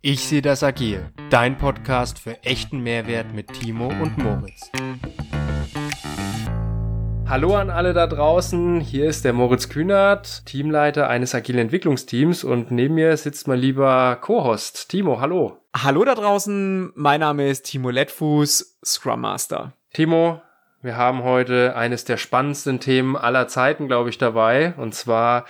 Ich sehe das agil. Dein Podcast für echten Mehrwert mit Timo und Moritz. Hallo an alle da draußen. Hier ist der Moritz Kühnert, Teamleiter eines agilen Entwicklungsteams und neben mir sitzt mein lieber Co-Host Timo. Hallo. Hallo da draußen. Mein Name ist Timo Lettfuß, Scrum Master. Timo, wir haben heute eines der spannendsten Themen aller Zeiten, glaube ich, dabei. Und zwar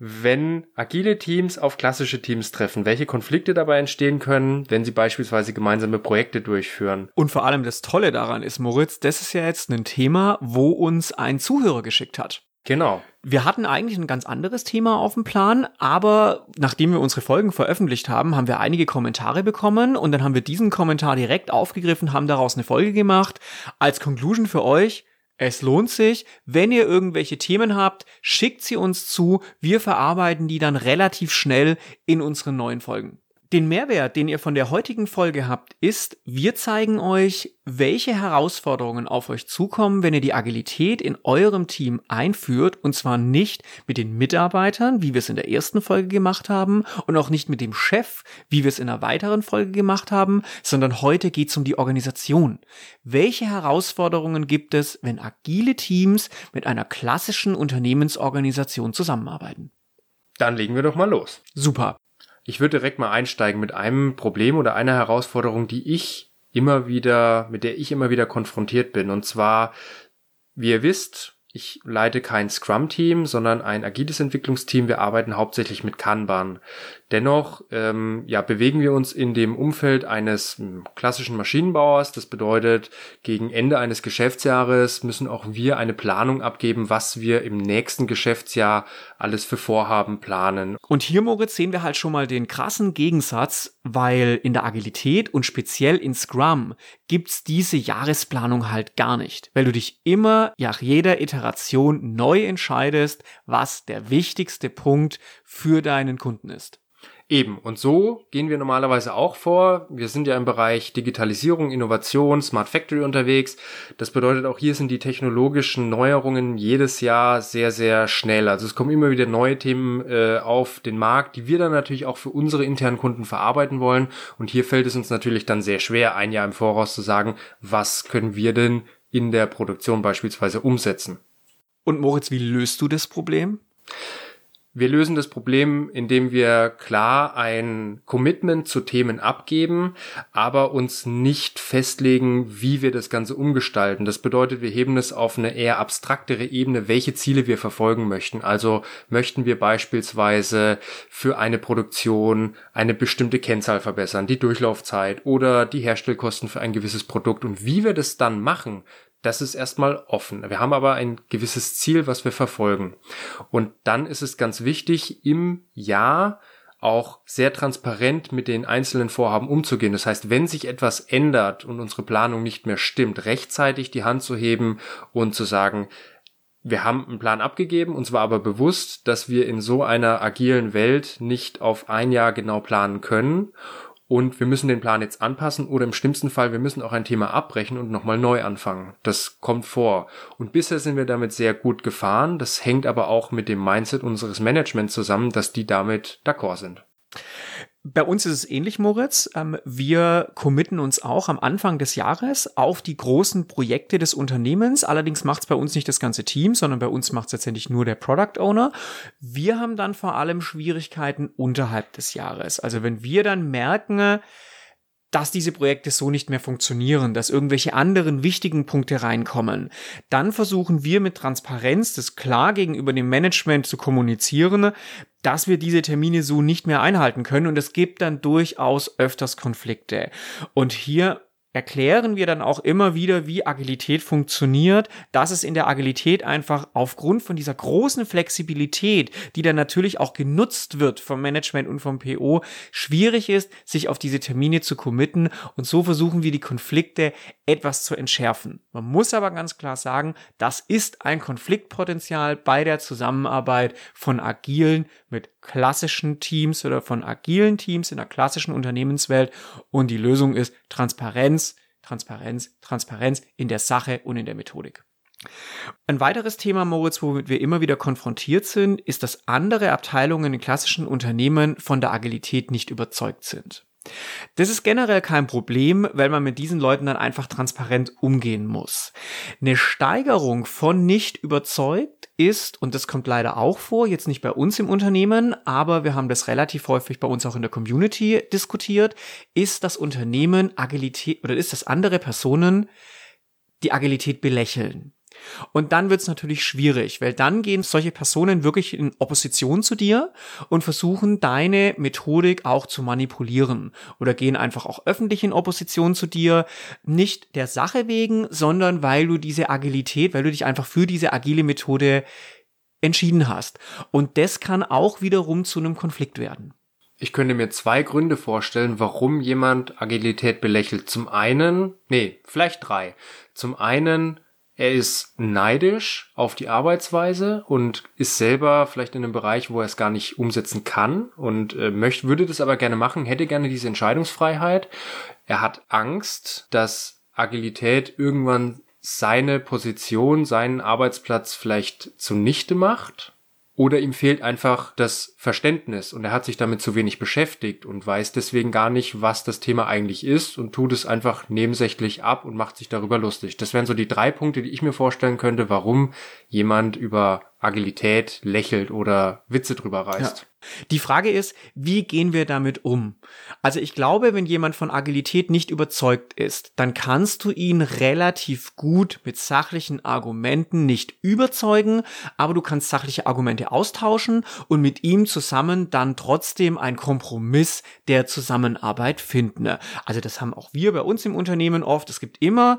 wenn agile Teams auf klassische Teams treffen, welche Konflikte dabei entstehen können, wenn sie beispielsweise gemeinsame Projekte durchführen. Und vor allem das Tolle daran ist, Moritz, das ist ja jetzt ein Thema, wo uns ein Zuhörer geschickt hat. Genau. Wir hatten eigentlich ein ganz anderes Thema auf dem Plan, aber nachdem wir unsere Folgen veröffentlicht haben, haben wir einige Kommentare bekommen und dann haben wir diesen Kommentar direkt aufgegriffen, haben daraus eine Folge gemacht. Als Conclusion für euch, es lohnt sich, wenn ihr irgendwelche Themen habt, schickt sie uns zu. Wir verarbeiten die dann relativ schnell in unseren neuen Folgen. Den Mehrwert, den ihr von der heutigen Folge habt, ist, wir zeigen euch, welche Herausforderungen auf euch zukommen, wenn ihr die Agilität in eurem Team einführt, und zwar nicht mit den Mitarbeitern, wie wir es in der ersten Folge gemacht haben, und auch nicht mit dem Chef, wie wir es in einer weiteren Folge gemacht haben, sondern heute geht es um die Organisation. Welche Herausforderungen gibt es, wenn agile Teams mit einer klassischen Unternehmensorganisation zusammenarbeiten? Dann legen wir doch mal los. Super. Ich würde direkt mal einsteigen mit einem Problem oder einer Herausforderung, die ich immer wieder, mit der ich immer wieder konfrontiert bin. Und zwar, wie ihr wisst, ich leite kein Scrum-Team, sondern ein agiles Entwicklungsteam. Wir arbeiten hauptsächlich mit Kanban. Dennoch ähm, ja, bewegen wir uns in dem Umfeld eines hm, klassischen Maschinenbauers. Das bedeutet, gegen Ende eines Geschäftsjahres müssen auch wir eine Planung abgeben, was wir im nächsten Geschäftsjahr alles für Vorhaben planen. Und hier, Moritz, sehen wir halt schon mal den krassen Gegensatz, weil in der Agilität und speziell in Scrum gibt's diese Jahresplanung halt gar nicht, weil du dich immer nach jeder Iteration neu entscheidest, was der wichtigste Punkt für deinen Kunden ist. Eben, und so gehen wir normalerweise auch vor. Wir sind ja im Bereich Digitalisierung, Innovation, Smart Factory unterwegs. Das bedeutet, auch hier sind die technologischen Neuerungen jedes Jahr sehr, sehr schnell. Also es kommen immer wieder neue Themen äh, auf den Markt, die wir dann natürlich auch für unsere internen Kunden verarbeiten wollen. Und hier fällt es uns natürlich dann sehr schwer, ein Jahr im Voraus zu sagen, was können wir denn in der Produktion beispielsweise umsetzen. Und Moritz, wie löst du das Problem? Wir lösen das Problem, indem wir klar ein Commitment zu Themen abgeben, aber uns nicht festlegen, wie wir das Ganze umgestalten. Das bedeutet, wir heben es auf eine eher abstraktere Ebene, welche Ziele wir verfolgen möchten. Also möchten wir beispielsweise für eine Produktion eine bestimmte Kennzahl verbessern, die Durchlaufzeit oder die Herstellkosten für ein gewisses Produkt. Und wie wir das dann machen, das ist erstmal offen. Wir haben aber ein gewisses Ziel, was wir verfolgen. Und dann ist es ganz wichtig, im Jahr auch sehr transparent mit den einzelnen Vorhaben umzugehen. Das heißt, wenn sich etwas ändert und unsere Planung nicht mehr stimmt, rechtzeitig die Hand zu heben und zu sagen, wir haben einen Plan abgegeben, uns war aber bewusst, dass wir in so einer agilen Welt nicht auf ein Jahr genau planen können und wir müssen den Plan jetzt anpassen oder im schlimmsten Fall, wir müssen auch ein Thema abbrechen und nochmal neu anfangen. Das kommt vor. Und bisher sind wir damit sehr gut gefahren. Das hängt aber auch mit dem Mindset unseres Managements zusammen, dass die damit d'accord sind. Bei uns ist es ähnlich, Moritz. Ähm, wir committen uns auch am Anfang des Jahres auf die großen Projekte des Unternehmens. Allerdings macht es bei uns nicht das ganze Team, sondern bei uns macht es letztendlich nur der Product Owner. Wir haben dann vor allem Schwierigkeiten unterhalb des Jahres. Also wenn wir dann merken, dass diese Projekte so nicht mehr funktionieren, dass irgendwelche anderen wichtigen Punkte reinkommen, dann versuchen wir mit Transparenz das klar gegenüber dem Management zu kommunizieren, dass wir diese Termine so nicht mehr einhalten können und es gibt dann durchaus öfters Konflikte. Und hier erklären wir dann auch immer wieder, wie Agilität funktioniert, dass es in der Agilität einfach aufgrund von dieser großen Flexibilität, die dann natürlich auch genutzt wird vom Management und vom PO, schwierig ist, sich auf diese Termine zu committen und so versuchen wir die Konflikte etwas zu entschärfen. Man muss aber ganz klar sagen, das ist ein Konfliktpotenzial bei der Zusammenarbeit von agilen mit klassischen Teams oder von agilen Teams in der klassischen Unternehmenswelt und die Lösung ist Transparenz, Transparenz, Transparenz in der Sache und in der Methodik. Ein weiteres Thema, Moritz, womit wir immer wieder konfrontiert sind, ist, dass andere Abteilungen in klassischen Unternehmen von der Agilität nicht überzeugt sind. Das ist generell kein Problem, weil man mit diesen Leuten dann einfach transparent umgehen muss. Eine Steigerung von nicht überzeugt ist, und das kommt leider auch vor, jetzt nicht bei uns im Unternehmen, aber wir haben das relativ häufig bei uns auch in der Community diskutiert, ist das Unternehmen Agilität oder ist das andere Personen die Agilität belächeln. Und dann wird es natürlich schwierig, weil dann gehen solche Personen wirklich in Opposition zu dir und versuchen deine Methodik auch zu manipulieren oder gehen einfach auch öffentlich in Opposition zu dir, nicht der Sache wegen, sondern weil du diese Agilität, weil du dich einfach für diese agile Methode entschieden hast. Und das kann auch wiederum zu einem Konflikt werden. Ich könnte mir zwei Gründe vorstellen, warum jemand Agilität belächelt. Zum einen, nee, vielleicht drei. Zum einen, er ist neidisch auf die Arbeitsweise und ist selber vielleicht in einem Bereich, wo er es gar nicht umsetzen kann und äh, möchte, würde das aber gerne machen, hätte gerne diese Entscheidungsfreiheit. Er hat Angst, dass Agilität irgendwann seine Position, seinen Arbeitsplatz vielleicht zunichte macht oder ihm fehlt einfach das Verständnis und er hat sich damit zu wenig beschäftigt und weiß deswegen gar nicht, was das Thema eigentlich ist und tut es einfach nebensächlich ab und macht sich darüber lustig. Das wären so die drei Punkte, die ich mir vorstellen könnte, warum jemand über Agilität lächelt oder Witze drüber reißt. Ja. Die Frage ist, wie gehen wir damit um? Also ich glaube, wenn jemand von Agilität nicht überzeugt ist, dann kannst du ihn relativ gut mit sachlichen Argumenten nicht überzeugen, aber du kannst sachliche Argumente austauschen und mit ihm zusammen dann trotzdem ein Kompromiss der Zusammenarbeit finden. Also das haben auch wir bei uns im Unternehmen oft. Es gibt immer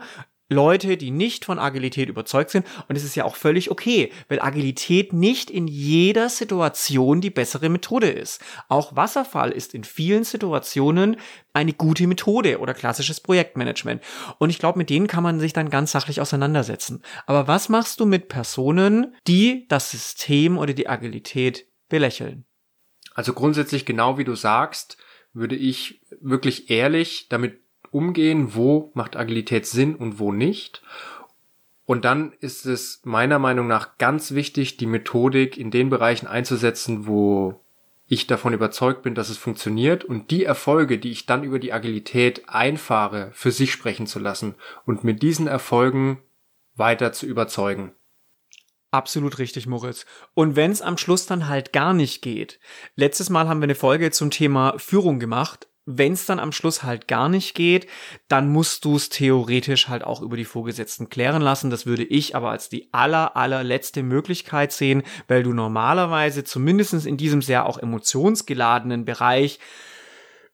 Leute, die nicht von Agilität überzeugt sind. Und es ist ja auch völlig okay, weil Agilität nicht in jeder Situation die bessere Methode ist. Auch Wasserfall ist in vielen Situationen eine gute Methode oder klassisches Projektmanagement. Und ich glaube, mit denen kann man sich dann ganz sachlich auseinandersetzen. Aber was machst du mit Personen, die das System oder die Agilität belächeln? Also grundsätzlich genau wie du sagst, würde ich wirklich ehrlich damit umgehen, wo macht Agilität Sinn und wo nicht. Und dann ist es meiner Meinung nach ganz wichtig, die Methodik in den Bereichen einzusetzen, wo ich davon überzeugt bin, dass es funktioniert und die Erfolge, die ich dann über die Agilität einfahre, für sich sprechen zu lassen und mit diesen Erfolgen weiter zu überzeugen. Absolut richtig, Moritz. Und wenn es am Schluss dann halt gar nicht geht. Letztes Mal haben wir eine Folge zum Thema Führung gemacht wenn es dann am Schluss halt gar nicht geht, dann musst du es theoretisch halt auch über die Vorgesetzten klären lassen. Das würde ich aber als die aller, allerletzte Möglichkeit sehen, weil du normalerweise zumindestens in diesem sehr auch emotionsgeladenen Bereich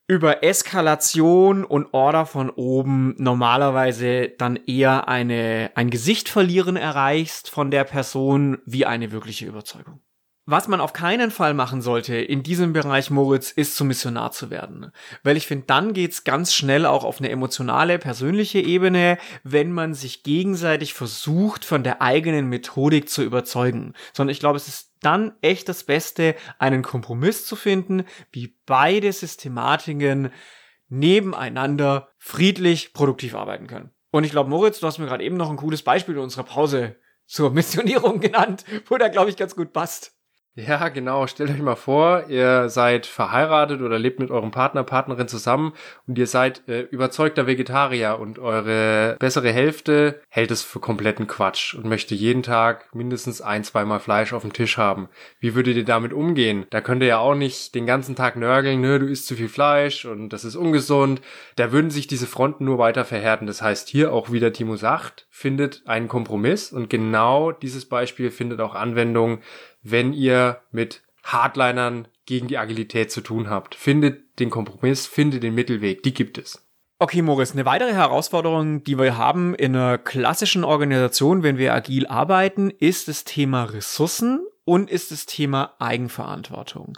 über Eskalation und Order von oben normalerweise dann eher eine, ein Gesicht verlieren erreichst von der Person wie eine wirkliche Überzeugung. Was man auf keinen Fall machen sollte in diesem Bereich, Moritz, ist zum Missionar zu werden. Weil ich finde, dann geht's ganz schnell auch auf eine emotionale, persönliche Ebene, wenn man sich gegenseitig versucht, von der eigenen Methodik zu überzeugen. Sondern ich glaube, es ist dann echt das Beste, einen Kompromiss zu finden, wie beide Systematiken nebeneinander friedlich produktiv arbeiten können. Und ich glaube, Moritz, du hast mir gerade eben noch ein cooles Beispiel in unserer Pause zur Missionierung genannt, wo der, glaube ich, ganz gut passt. Ja, genau. Stellt euch mal vor, ihr seid verheiratet oder lebt mit eurem Partner, Partnerin zusammen und ihr seid äh, überzeugter Vegetarier und eure bessere Hälfte hält es für kompletten Quatsch und möchte jeden Tag mindestens ein, zweimal Fleisch auf dem Tisch haben. Wie würdet ihr damit umgehen? Da könnt ihr ja auch nicht den ganzen Tag nörgeln, nö, du isst zu viel Fleisch und das ist ungesund. Da würden sich diese Fronten nur weiter verhärten. Das heißt, hier auch wieder Timo sagt, findet einen Kompromiss und genau dieses Beispiel findet auch Anwendung wenn ihr mit Hardlinern gegen die Agilität zu tun habt. Findet den Kompromiss, findet den Mittelweg, die gibt es. Okay, Moritz, eine weitere Herausforderung, die wir haben in einer klassischen Organisation, wenn wir agil arbeiten, ist das Thema Ressourcen und ist das Thema Eigenverantwortung.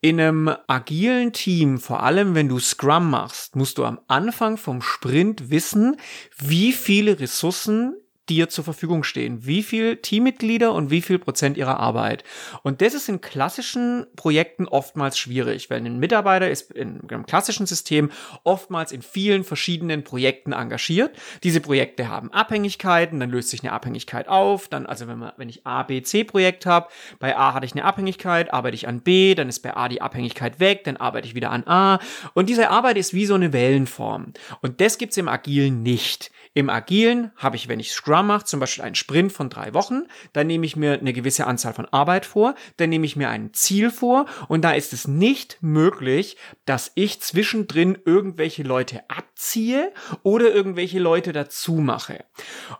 In einem agilen Team, vor allem wenn du Scrum machst, musst du am Anfang vom Sprint wissen, wie viele Ressourcen dir zur Verfügung stehen. Wie viel Teammitglieder und wie viel Prozent ihrer Arbeit. Und das ist in klassischen Projekten oftmals schwierig, weil ein Mitarbeiter ist in einem klassischen System oftmals in vielen verschiedenen Projekten engagiert. Diese Projekte haben Abhängigkeiten, dann löst sich eine Abhängigkeit auf, dann, also wenn man, wenn ich A, B, C Projekt habe, bei A hatte ich eine Abhängigkeit, arbeite ich an B, dann ist bei A die Abhängigkeit weg, dann arbeite ich wieder an A. Und diese Arbeit ist wie so eine Wellenform. Und das gibt's im Agilen nicht. Im Agilen habe ich, wenn ich Scrum mache, zum Beispiel einen Sprint von drei Wochen, dann nehme ich mir eine gewisse Anzahl von Arbeit vor, dann nehme ich mir ein Ziel vor und da ist es nicht möglich, dass ich zwischendrin irgendwelche Leute abziehe oder irgendwelche Leute dazu mache.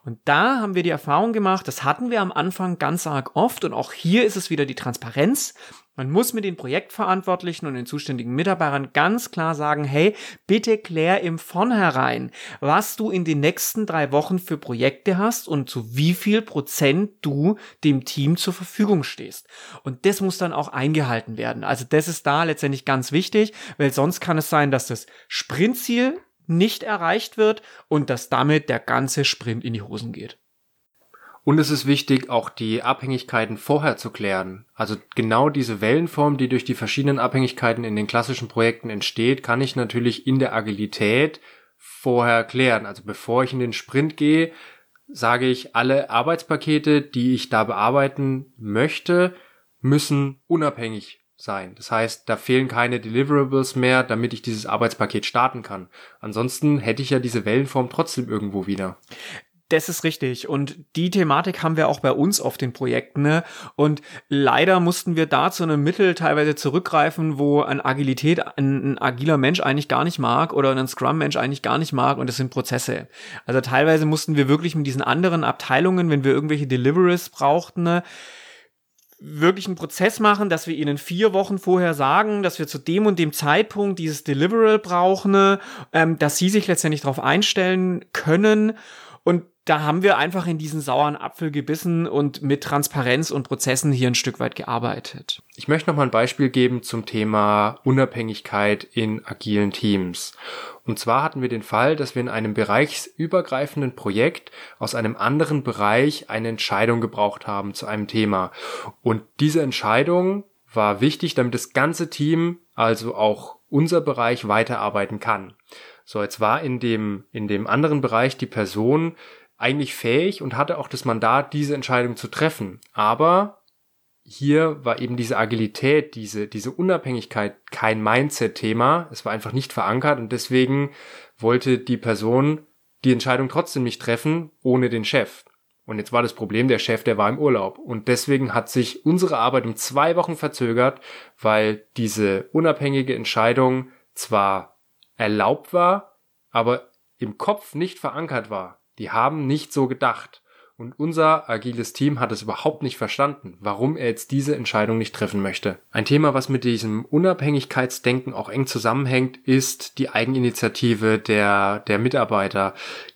Und da haben wir die Erfahrung gemacht, das hatten wir am Anfang ganz arg oft und auch hier ist es wieder die Transparenz. Man muss mit den Projektverantwortlichen und den zuständigen Mitarbeitern ganz klar sagen, hey, bitte klär im Vornherein, was du in den nächsten drei Wochen für Projekte hast und zu wie viel Prozent du dem Team zur Verfügung stehst. Und das muss dann auch eingehalten werden. Also das ist da letztendlich ganz wichtig, weil sonst kann es sein, dass das Sprintziel nicht erreicht wird und dass damit der ganze Sprint in die Hosen geht. Und es ist wichtig, auch die Abhängigkeiten vorher zu klären. Also genau diese Wellenform, die durch die verschiedenen Abhängigkeiten in den klassischen Projekten entsteht, kann ich natürlich in der Agilität vorher klären. Also bevor ich in den Sprint gehe, sage ich, alle Arbeitspakete, die ich da bearbeiten möchte, müssen unabhängig sein. Das heißt, da fehlen keine Deliverables mehr, damit ich dieses Arbeitspaket starten kann. Ansonsten hätte ich ja diese Wellenform trotzdem irgendwo wieder. Das ist richtig. Und die Thematik haben wir auch bei uns auf den Projekten. Ne? Und leider mussten wir da zu einem Mittel teilweise zurückgreifen, wo ein Agilität, ein, ein agiler Mensch eigentlich gar nicht mag oder ein Scrum-Mensch eigentlich gar nicht mag. Und das sind Prozesse. Also teilweise mussten wir wirklich mit diesen anderen Abteilungen, wenn wir irgendwelche Deliveries brauchten, ne, wirklich einen Prozess machen, dass wir ihnen vier Wochen vorher sagen, dass wir zu dem und dem Zeitpunkt dieses Deliverable brauchen, ähm, dass sie sich letztendlich darauf einstellen können. Und da haben wir einfach in diesen sauren Apfel gebissen und mit Transparenz und Prozessen hier ein Stück weit gearbeitet. Ich möchte noch mal ein Beispiel geben zum Thema Unabhängigkeit in agilen Teams. Und zwar hatten wir den Fall, dass wir in einem bereichsübergreifenden Projekt aus einem anderen Bereich eine Entscheidung gebraucht haben zu einem Thema. Und diese Entscheidung war wichtig, damit das ganze Team, also auch unser Bereich, weiterarbeiten kann. So, jetzt war in dem, in dem anderen Bereich die Person eigentlich fähig und hatte auch das Mandat, diese Entscheidung zu treffen. Aber hier war eben diese Agilität, diese, diese Unabhängigkeit kein Mindset-Thema. Es war einfach nicht verankert und deswegen wollte die Person die Entscheidung trotzdem nicht treffen, ohne den Chef. Und jetzt war das Problem, der Chef, der war im Urlaub. Und deswegen hat sich unsere Arbeit um zwei Wochen verzögert, weil diese unabhängige Entscheidung zwar erlaubt war, aber im Kopf nicht verankert war. Die haben nicht so gedacht. Und unser agiles Team hat es überhaupt nicht verstanden, warum er jetzt diese Entscheidung nicht treffen möchte. Ein Thema, was mit diesem Unabhängigkeitsdenken auch eng zusammenhängt, ist die Eigeninitiative der, der Mitarbeiter.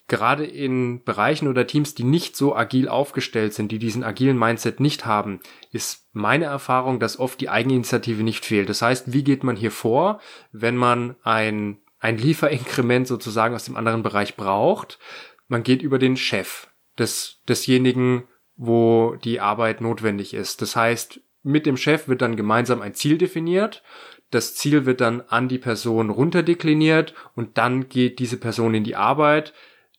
Gerade in Bereichen oder Teams, die nicht so agil aufgestellt sind, die diesen agilen Mindset nicht haben, ist meine Erfahrung, dass oft die Eigeninitiative nicht fehlt. Das heißt, wie geht man hier vor, wenn man ein, ein Lieferinkrement sozusagen aus dem anderen Bereich braucht? Man geht über den Chef des, desjenigen, wo die Arbeit notwendig ist. Das heißt, mit dem Chef wird dann gemeinsam ein Ziel definiert. Das Ziel wird dann an die Person runterdekliniert und dann geht diese Person in die Arbeit,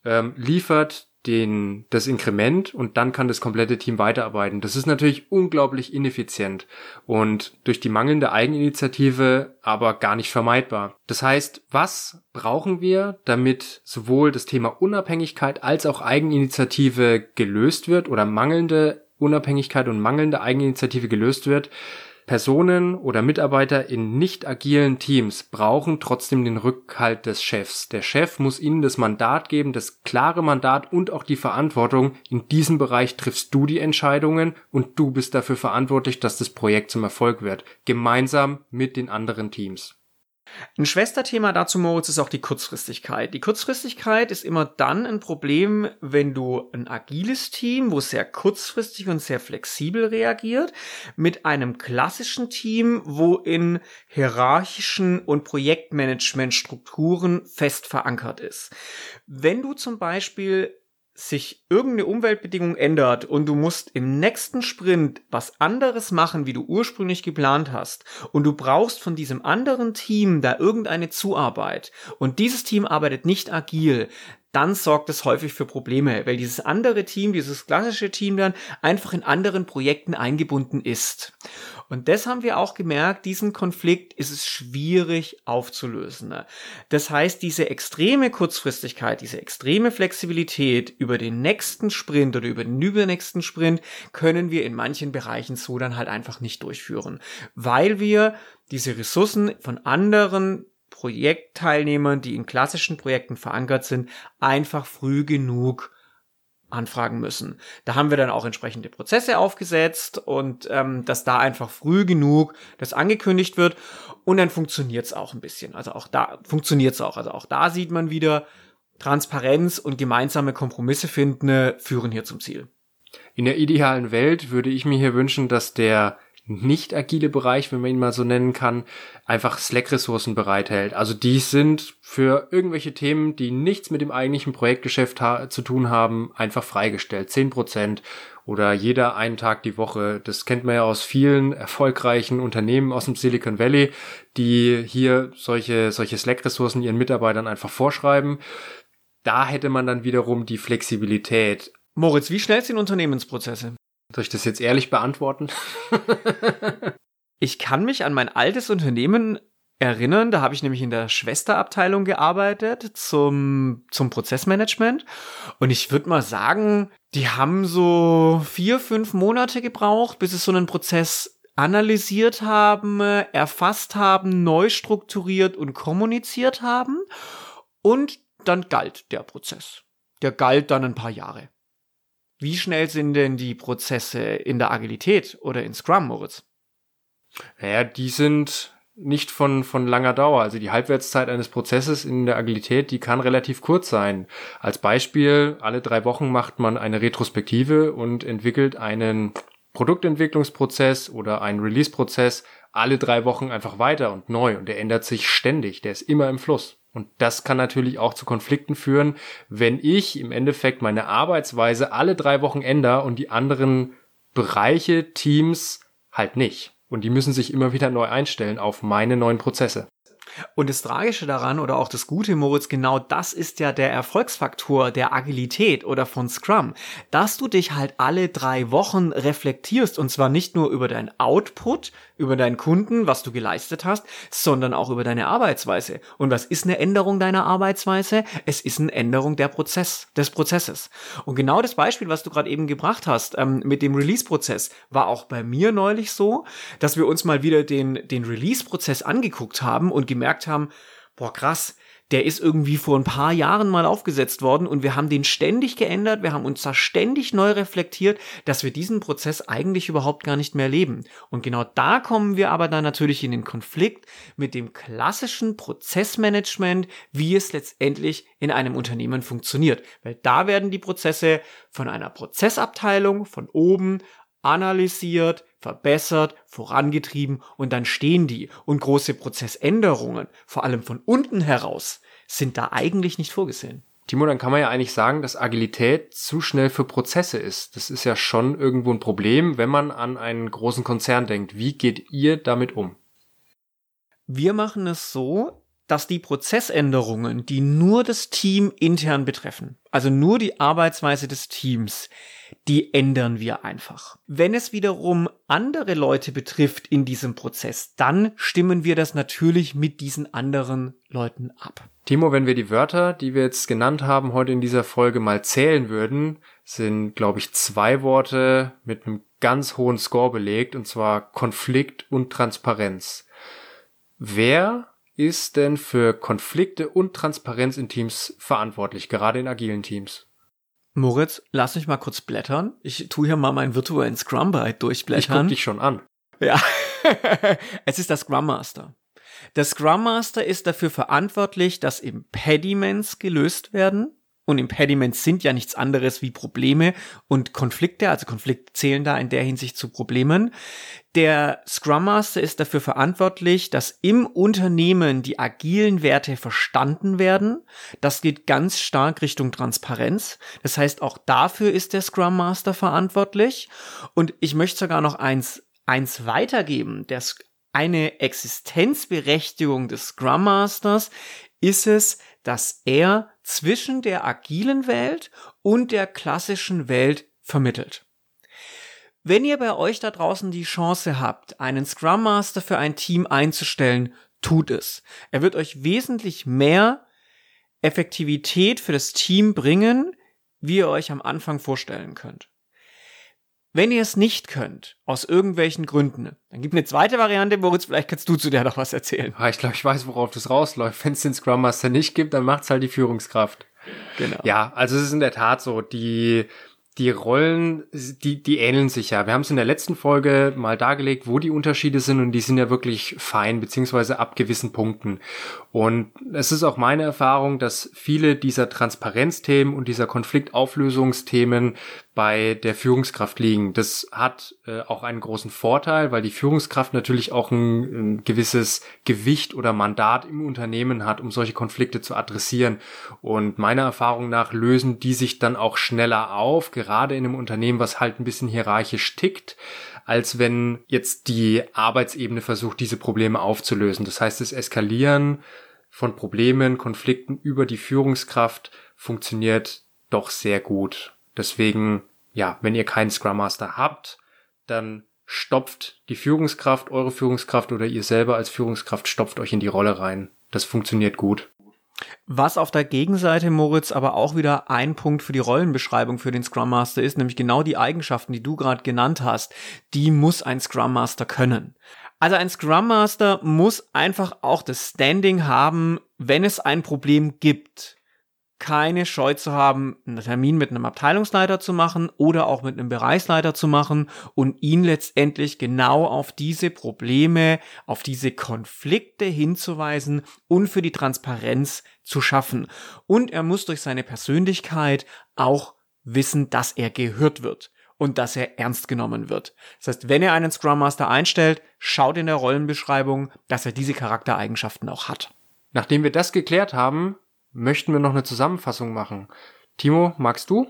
ähm, liefert den, das Inkrement und dann kann das komplette Team weiterarbeiten. Das ist natürlich unglaublich ineffizient und durch die mangelnde Eigeninitiative aber gar nicht vermeidbar. Das heißt, was brauchen wir, damit sowohl das Thema Unabhängigkeit als auch Eigeninitiative gelöst wird oder mangelnde Unabhängigkeit und mangelnde Eigeninitiative gelöst wird? Personen oder Mitarbeiter in nicht agilen Teams brauchen trotzdem den Rückhalt des Chefs. Der Chef muss ihnen das Mandat geben, das klare Mandat und auch die Verantwortung. In diesem Bereich triffst du die Entscheidungen und du bist dafür verantwortlich, dass das Projekt zum Erfolg wird. Gemeinsam mit den anderen Teams. Ein Schwesterthema dazu, Moritz, ist auch die Kurzfristigkeit. Die Kurzfristigkeit ist immer dann ein Problem, wenn du ein agiles Team, wo sehr kurzfristig und sehr flexibel reagiert, mit einem klassischen Team, wo in hierarchischen und Projektmanagementstrukturen fest verankert ist. Wenn du zum Beispiel sich irgendeine Umweltbedingung ändert und du musst im nächsten Sprint was anderes machen, wie du ursprünglich geplant hast, und du brauchst von diesem anderen Team da irgendeine Zuarbeit, und dieses Team arbeitet nicht agil, dann sorgt es häufig für Probleme, weil dieses andere Team, dieses klassische Team dann einfach in anderen Projekten eingebunden ist. Und das haben wir auch gemerkt, diesen Konflikt ist es schwierig aufzulösen. Das heißt, diese extreme Kurzfristigkeit, diese extreme Flexibilität über den nächsten Sprint oder über den übernächsten Sprint können wir in manchen Bereichen so dann halt einfach nicht durchführen, weil wir diese Ressourcen von anderen Projektteilnehmern, die in klassischen Projekten verankert sind, einfach früh genug anfragen müssen. Da haben wir dann auch entsprechende Prozesse aufgesetzt und ähm, dass da einfach früh genug das angekündigt wird und dann funktioniert es auch ein bisschen. Also auch da funktioniert es auch. Also auch da sieht man wieder, Transparenz und gemeinsame Kompromisse finden äh, führen hier zum Ziel. In der idealen Welt würde ich mir hier wünschen, dass der nicht agile Bereich, wenn man ihn mal so nennen kann, einfach Slack-Ressourcen bereithält. Also die sind für irgendwelche Themen, die nichts mit dem eigentlichen Projektgeschäft zu tun haben, einfach freigestellt. Zehn Prozent oder jeder einen Tag die Woche. Das kennt man ja aus vielen erfolgreichen Unternehmen aus dem Silicon Valley, die hier solche, solche Slack-Ressourcen ihren Mitarbeitern einfach vorschreiben. Da hätte man dann wiederum die Flexibilität. Moritz, wie schnell sind Unternehmensprozesse? Soll ich das jetzt ehrlich beantworten? ich kann mich an mein altes Unternehmen erinnern. Da habe ich nämlich in der Schwesterabteilung gearbeitet zum, zum Prozessmanagement. Und ich würde mal sagen, die haben so vier, fünf Monate gebraucht, bis sie so einen Prozess analysiert haben, erfasst haben, neu strukturiert und kommuniziert haben. Und dann galt der Prozess. Der galt dann ein paar Jahre. Wie schnell sind denn die Prozesse in der Agilität oder in Scrum, Moritz? Naja, die sind nicht von, von langer Dauer. Also die Halbwertszeit eines Prozesses in der Agilität, die kann relativ kurz sein. Als Beispiel, alle drei Wochen macht man eine Retrospektive und entwickelt einen Produktentwicklungsprozess oder einen Release-Prozess alle drei Wochen einfach weiter und neu und der ändert sich ständig. Der ist immer im Fluss. Und das kann natürlich auch zu Konflikten führen, wenn ich im Endeffekt meine Arbeitsweise alle drei Wochen ändere und die anderen Bereiche, Teams halt nicht. Und die müssen sich immer wieder neu einstellen auf meine neuen Prozesse. Und das Tragische daran oder auch das Gute, Moritz, genau das ist ja der Erfolgsfaktor der Agilität oder von Scrum, dass du dich halt alle drei Wochen reflektierst und zwar nicht nur über deinen Output, über deinen Kunden, was du geleistet hast, sondern auch über deine Arbeitsweise. Und was ist eine Änderung deiner Arbeitsweise? Es ist eine Änderung der Prozess, des Prozesses. Und genau das Beispiel, was du gerade eben gebracht hast, ähm, mit dem Release-Prozess, war auch bei mir neulich so, dass wir uns mal wieder den, den Release-Prozess angeguckt haben und gemerkt haben, boah, krass, der ist irgendwie vor ein paar Jahren mal aufgesetzt worden und wir haben den ständig geändert, wir haben uns da ständig neu reflektiert, dass wir diesen Prozess eigentlich überhaupt gar nicht mehr leben. Und genau da kommen wir aber dann natürlich in den Konflikt mit dem klassischen Prozessmanagement, wie es letztendlich in einem Unternehmen funktioniert. Weil da werden die Prozesse von einer Prozessabteilung von oben analysiert, verbessert, vorangetrieben und dann stehen die. Und große Prozessänderungen, vor allem von unten heraus, sind da eigentlich nicht vorgesehen. Timo, dann kann man ja eigentlich sagen, dass Agilität zu schnell für Prozesse ist. Das ist ja schon irgendwo ein Problem, wenn man an einen großen Konzern denkt. Wie geht ihr damit um? Wir machen es so, dass die Prozessänderungen, die nur das Team intern betreffen, also nur die Arbeitsweise des Teams, die ändern wir einfach. Wenn es wiederum andere Leute betrifft in diesem Prozess, dann stimmen wir das natürlich mit diesen anderen Leuten ab. Timo, wenn wir die Wörter, die wir jetzt genannt haben, heute in dieser Folge mal zählen würden, sind, glaube ich, zwei Worte mit einem ganz hohen Score belegt, und zwar Konflikt und Transparenz. Wer ist denn für Konflikte und Transparenz in Teams verantwortlich, gerade in agilen Teams? Moritz, lass mich mal kurz blättern. Ich tue hier mal meinen virtuellen Scrum Byte durchblättern. Ich guck dich schon an. Ja. es ist der Scrum Master. Der Scrum Master ist dafür verantwortlich, dass Impediments gelöst werden, und Impediments sind ja nichts anderes wie Probleme und Konflikte, also Konflikte zählen da in der Hinsicht zu Problemen. Der Scrum Master ist dafür verantwortlich, dass im Unternehmen die agilen Werte verstanden werden. Das geht ganz stark Richtung Transparenz. Das heißt, auch dafür ist der Scrum Master verantwortlich. Und ich möchte sogar noch eins, eins weitergeben. Der, eine Existenzberechtigung des Scrum Masters ist es, dass er zwischen der agilen Welt und der klassischen Welt vermittelt. Wenn ihr bei euch da draußen die Chance habt, einen Scrum Master für ein Team einzustellen, tut es. Er wird euch wesentlich mehr Effektivität für das Team bringen, wie ihr euch am Anfang vorstellen könnt. Wenn ihr es nicht könnt, aus irgendwelchen Gründen, dann gibt eine zweite Variante, Moritz, vielleicht kannst du zu der noch was erzählen. Ja, ich glaube, ich weiß, worauf das rausläuft. Wenn es den Scrum Master nicht gibt, dann macht's halt die Führungskraft. Genau. Ja, also es ist in der Tat so, die die Rollen, die, die ähneln sich ja. Wir haben es in der letzten Folge mal dargelegt, wo die Unterschiede sind und die sind ja wirklich fein, beziehungsweise ab gewissen Punkten. Und es ist auch meine Erfahrung, dass viele dieser Transparenzthemen und dieser Konfliktauflösungsthemen bei der Führungskraft liegen. Das hat äh, auch einen großen Vorteil, weil die Führungskraft natürlich auch ein, ein, gewisses Gewicht oder Mandat im Unternehmen hat, um solche Konflikte zu adressieren. Und meiner Erfahrung nach lösen die sich dann auch schneller auf, gerade in einem Unternehmen, was halt ein bisschen hierarchisch tickt, als wenn jetzt die Arbeitsebene versucht, diese Probleme aufzulösen. Das heißt, das Eskalieren von Problemen, Konflikten über die Führungskraft funktioniert doch sehr gut. Deswegen, ja, wenn ihr keinen Scrum Master habt, dann stopft die Führungskraft, eure Führungskraft oder ihr selber als Führungskraft stopft euch in die Rolle rein. Das funktioniert gut. Was auf der Gegenseite, Moritz, aber auch wieder ein Punkt für die Rollenbeschreibung für den Scrum Master ist, nämlich genau die Eigenschaften, die du gerade genannt hast, die muss ein Scrum Master können. Also ein Scrum Master muss einfach auch das Standing haben, wenn es ein Problem gibt keine Scheu zu haben, einen Termin mit einem Abteilungsleiter zu machen oder auch mit einem Bereichsleiter zu machen und ihn letztendlich genau auf diese Probleme, auf diese Konflikte hinzuweisen und für die Transparenz zu schaffen. Und er muss durch seine Persönlichkeit auch wissen, dass er gehört wird und dass er ernst genommen wird. Das heißt, wenn er einen Scrum Master einstellt, schaut in der Rollenbeschreibung, dass er diese Charaktereigenschaften auch hat. Nachdem wir das geklärt haben, möchten wir noch eine Zusammenfassung machen. Timo, magst du?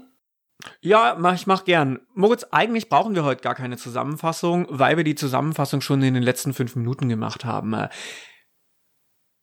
Ja, mach, ich mach gern. Moritz, eigentlich brauchen wir heute gar keine Zusammenfassung, weil wir die Zusammenfassung schon in den letzten fünf Minuten gemacht haben.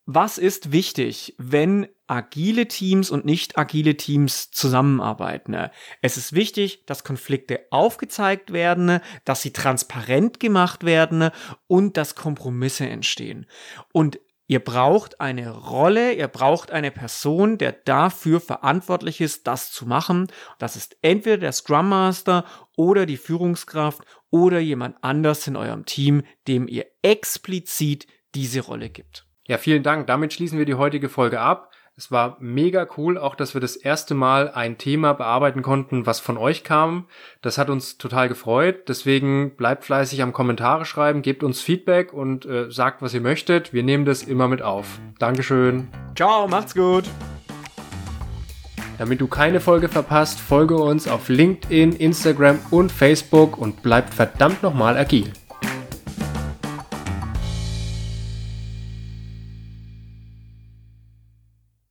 Was ist wichtig, wenn agile Teams und nicht agile Teams zusammenarbeiten? Es ist wichtig, dass Konflikte aufgezeigt werden, dass sie transparent gemacht werden und dass Kompromisse entstehen. Und Ihr braucht eine Rolle, ihr braucht eine Person, der dafür verantwortlich ist, das zu machen. Das ist entweder der Scrum Master oder die Führungskraft oder jemand anders in eurem Team, dem ihr explizit diese Rolle gibt. Ja, vielen Dank. Damit schließen wir die heutige Folge ab. Es war mega cool, auch dass wir das erste Mal ein Thema bearbeiten konnten, was von euch kam. Das hat uns total gefreut. Deswegen bleibt fleißig am Kommentare schreiben, gebt uns Feedback und äh, sagt, was ihr möchtet. Wir nehmen das immer mit auf. Dankeschön. Ciao, macht's gut. Damit du keine Folge verpasst, folge uns auf LinkedIn, Instagram und Facebook und bleib verdammt nochmal agil.